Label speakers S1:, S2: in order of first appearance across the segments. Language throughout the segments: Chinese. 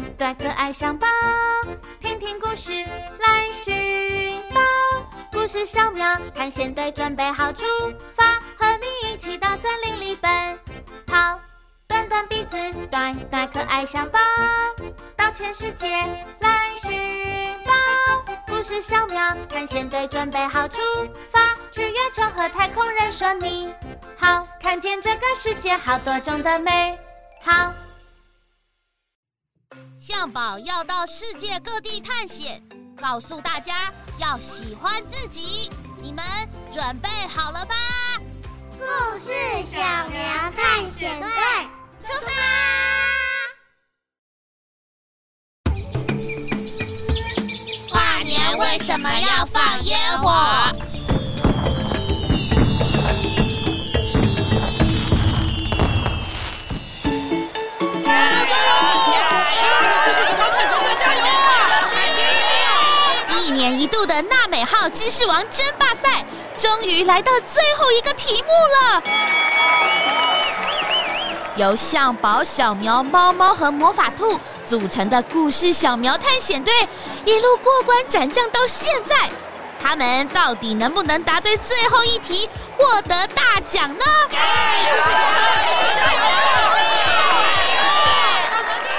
S1: 对对，可爱相宝，听听故事来寻宝。故事小苗探险队准备好出发，和你一起到森林里奔跑。短短鼻子，短短，可爱相宝，到全世界来寻宝。故事小苗探险队准备好出发，去月球和太空人说你好，看见这个世界好多种的美好。
S2: 象宝要到世界各地探险，告诉大家要喜欢自己。你们准备好了吧？
S3: 故事小苗探险队出发！
S2: 跨年为什么要放烟火？一度的纳美号知识王争霸赛终于来到最后一个题目了。由象宝、小苗、猫猫和魔法兔组成的故事小苗探险队，一路过关斩将到现在，他们到底能不能答对最后一题，获得大奖呢？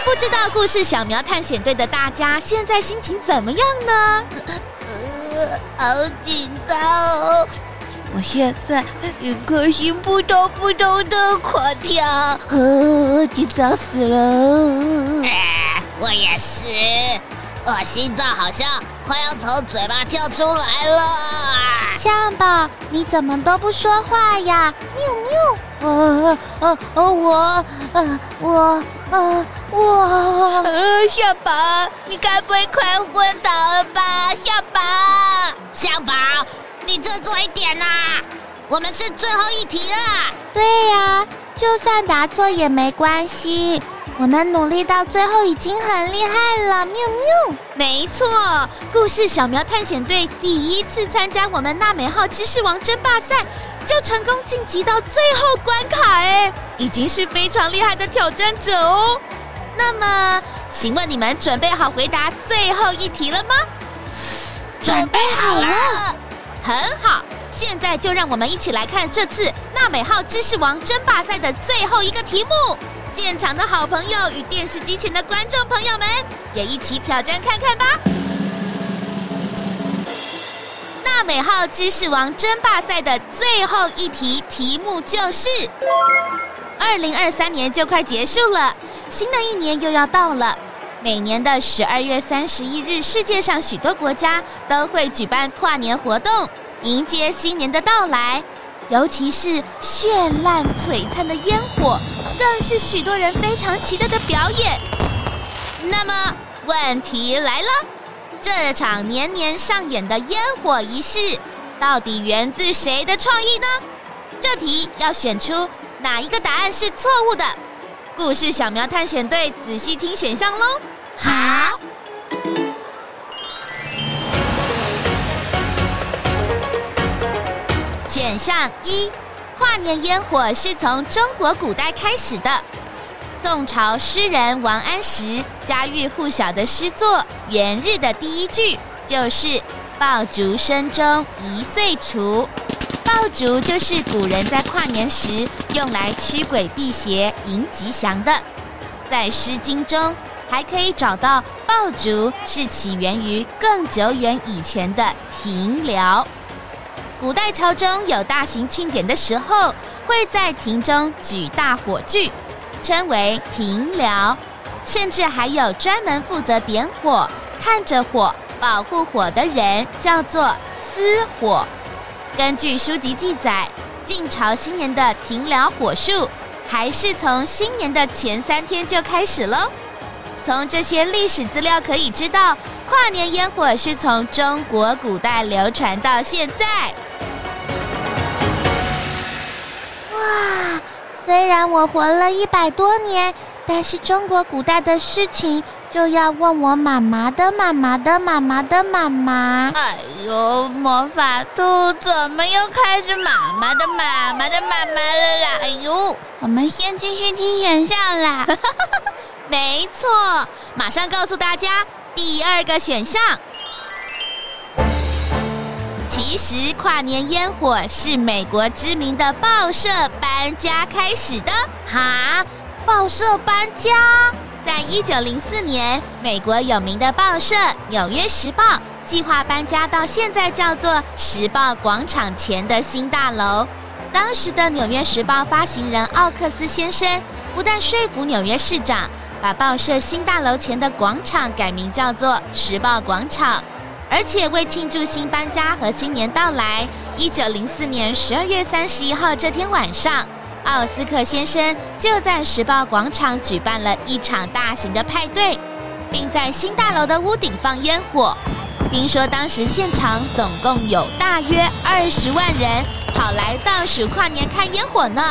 S2: 不知道故事小苗探险队的大家现在心情怎么样呢？
S3: 好紧张哦！我现在一颗心扑通扑通的狂跳，呃，紧张死了！
S2: 啊，我也是，我心脏好像快要从嘴巴跳出来了。
S1: 象宝，你怎么都不说话呀？喵喵！呃呃呃，我呃我呃我
S3: 呃，象宝，你该不会快昏倒了吧？象宝，
S2: 象宝，你振作一点呐！我们是最后一题了。
S1: 对呀，就算答错也没关系，我们努力到最后已经很厉害了。喵喵，
S2: 没错，故事小苗探险队第一次参加我们纳美号知识王争霸赛。就成功晋级到最后关卡，哎，已经是非常厉害的挑战者哦。那么，请问你们准备好回答最后一题了吗？
S3: 准备好了，
S2: 很好。现在就让我们一起来看这次纳美号知识王争霸赛的最后一个题目。现场的好朋友与电视机前的观众朋友们，也一起挑战看看吧。纳美号知识王争霸赛的最后一题题目就是：二零二三年就快结束了，新的一年又要到了。每年的十二月三十一日，世界上许多国家都会举办跨年活动，迎接新年的到来。尤其是绚烂璀璨的烟火，更是许多人非常期待的表演。那么，问题来了。这场年年上演的烟火仪式，到底源自谁的创意呢？这题要选出哪一个答案是错误的？故事小苗探险队仔细听选项喽。
S3: 好，
S2: 选项一，跨年烟火是从中国古代开始的。宋朝诗人王安石家喻户晓的诗作《元日》的第一句就是“爆竹声中一岁除”。爆竹就是古人在跨年时用来驱鬼辟邪、迎吉祥的。在《诗经》中还可以找到爆竹是起源于更久远以前的庭寮。古代朝中有大型庆典的时候，会在庭中举大火炬。称为庭寮，甚至还有专门负责点火、看着火、保护火的人，叫做司火。根据书籍记载，晋朝新年的庭燎火术，还是从新年的前三天就开始喽。从这些历史资料可以知道，跨年烟火是从中国古代流传到现在。
S1: 虽然我活了一百多年，但是中国古代的事情就要问我妈妈的妈妈的妈妈的妈妈。
S3: 哎呦，魔法兔怎么又开始妈妈的妈妈的妈妈了啦？哎呦，我们先继续听选项啦。
S2: 没错，马上告诉大家第二个选项。其实跨年烟火是美国知名的报社搬家开始的。
S1: 哈，报社搬家？
S2: 在一九零四年，美国有名的报社《纽约时报》计划搬家到现在叫做时报广场前的新大楼。当时的《纽约时报》发行人奥克斯先生不但说服纽约市长把报社新大楼前的广场改名叫做时报广场。而且为庆祝新搬家和新年到来，一九零四年十二月三十一号这天晚上，奥斯克先生就在时报广场举办了一场大型的派对，并在新大楼的屋顶放烟火。听说当时现场总共有大约二十万人跑来倒数跨年看烟火呢。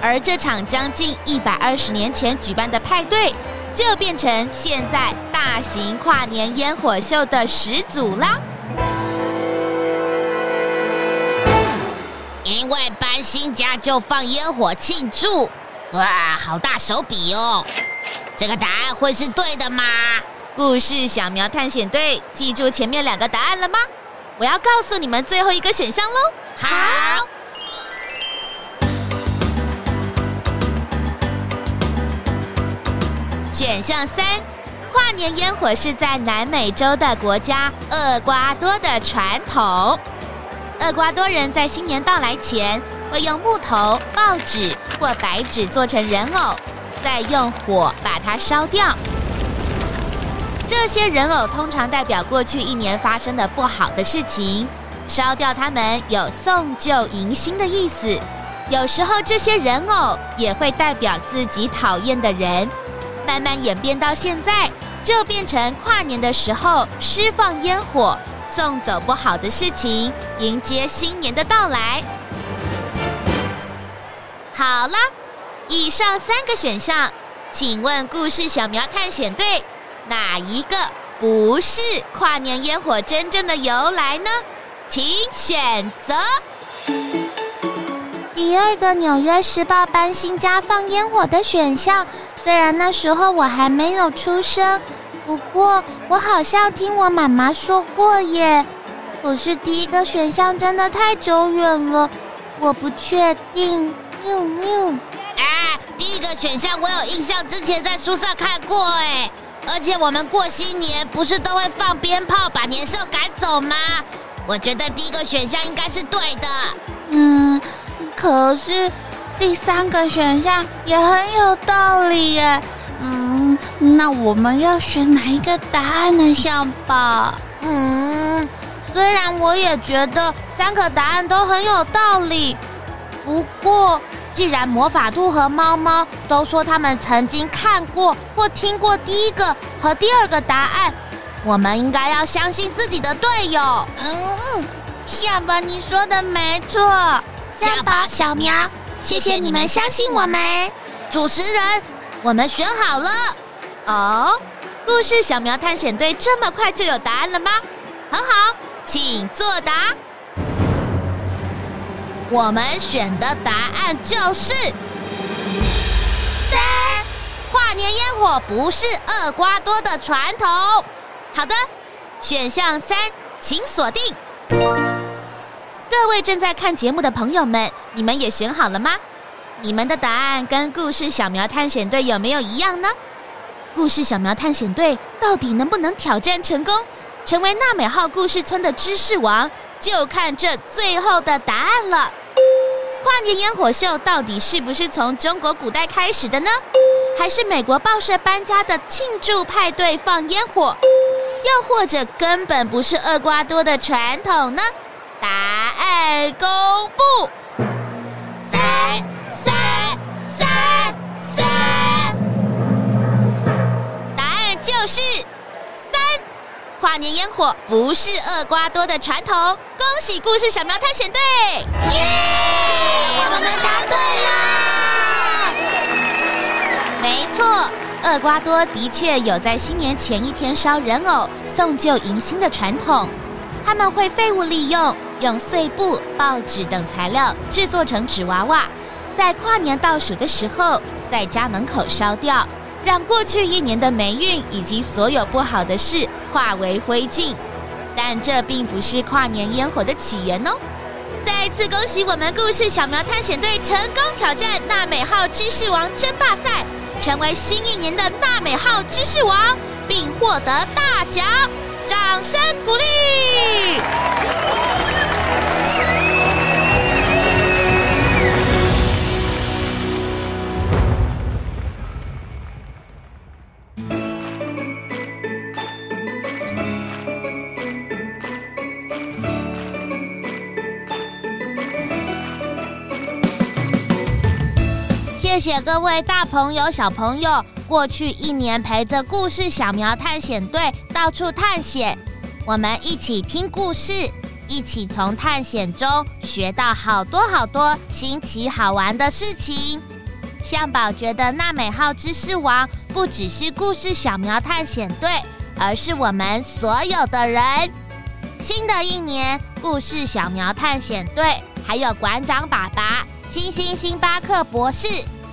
S2: 而这场将近一百二十年前举办的派对，就变成现在大型跨年烟火秀的始祖啦！
S4: 因为搬新家就放烟火庆祝，哇，好大手笔哦！这个答案会是对的吗？
S2: 故事小苗探险队记住前面两个答案了吗？我要告诉你们最后一个选项喽！
S4: 好。
S2: 选项三，跨年烟火是在南美洲的国家厄瓜多的传统。厄瓜多人在新年到来前，会用木头、报纸或白纸做成人偶，再用火把它烧掉。这些人偶通常代表过去一年发生的不好的事情，烧掉它们有送旧迎新的意思。有时候这些人偶也会代表自己讨厌的人。慢慢演变到现在，就变成跨年的时候释放烟火，送走不好的事情，迎接新年的到来。好了，以上三个选项，请问故事小苗探险队，哪一个不是跨年烟火真正的由来呢？请选择。
S1: 第二个《纽约时报》搬新家放烟火的选项。虽然那时候我还没有出生，不过我好像听我妈妈说过耶。可是第一个选项真的太久远了，我不确定。喵喵。
S4: 哎，第一个选项我有印象，之前在书上看过哎。而且我们过新年不是都会放鞭炮把年兽赶走吗？我觉得第一个选项应该是对的。
S3: 嗯，可是。第三个选项也很有道理耶，嗯，那我们要选哪一个答案呢？象宝，
S1: 嗯，虽然我也觉得三个答案都很有道理，不过既然魔法兔和猫猫都说他们曾经看过或听过第一个和第二个答案，我们应该要相信自己的队友。
S3: 嗯，象宝，你说的没错，
S1: 象宝小苗。谢谢你们相信我们，主持人，我们选好了。
S2: 哦，故事小苗探险队这么快就有答案了吗？很好，请作答。
S4: 我们选的答案就是
S1: 三，跨年烟火不是厄瓜多的传统。
S2: 好的，选项三，请锁定。各位正在看节目的朋友们，你们也选好了吗？你们的答案跟故事小苗探险队有没有一样呢？故事小苗探险队到底能不能挑战成功，成为娜美号故事村的知识王？就看这最后的答案了。跨年烟火秀到底是不是从中国古代开始的呢？还是美国报社搬家的庆祝派对放烟火？又或者根本不是厄瓜多的传统呢？答在公布，
S4: 三三三三，
S2: 答案就是三。跨年烟火不是厄瓜多的传统，恭喜故事小苗探险队！
S1: 耶，我们答对了。
S2: 没错，厄瓜多的确有在新年前一天烧人偶送旧迎新的传统，他们会废物利用。用碎布、报纸等材料制作成纸娃娃，在跨年倒数的时候，在家门口烧掉，
S5: 让过去一年的霉运以及所有不好的事化为灰烬。但这并不是跨年烟火的起源哦。再次恭喜我们故事小苗探险队成功挑战纳美号知识王争霸赛，成为新一年的纳美号知识王，并获得大奖，掌声鼓励！
S2: 谢谢各位大朋友、小朋友，过去一年陪着故事小苗探险队到处探险，我们一起听故事，一起从探险中学到好多好多新奇好玩的事情。向宝觉得娜美号知识王不只是故事小苗探险队，而是我们所有的人。新的一年，故事小苗探险队还有馆长爸爸、星星星巴克博士。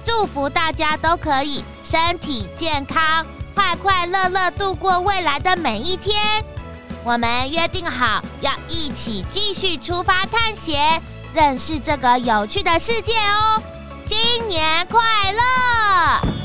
S2: 祝福大家都可以身体健康，快快乐乐度过未来的每一天。我们约定好要一起继续出发探险，认识这个有趣的世界哦。新年快乐！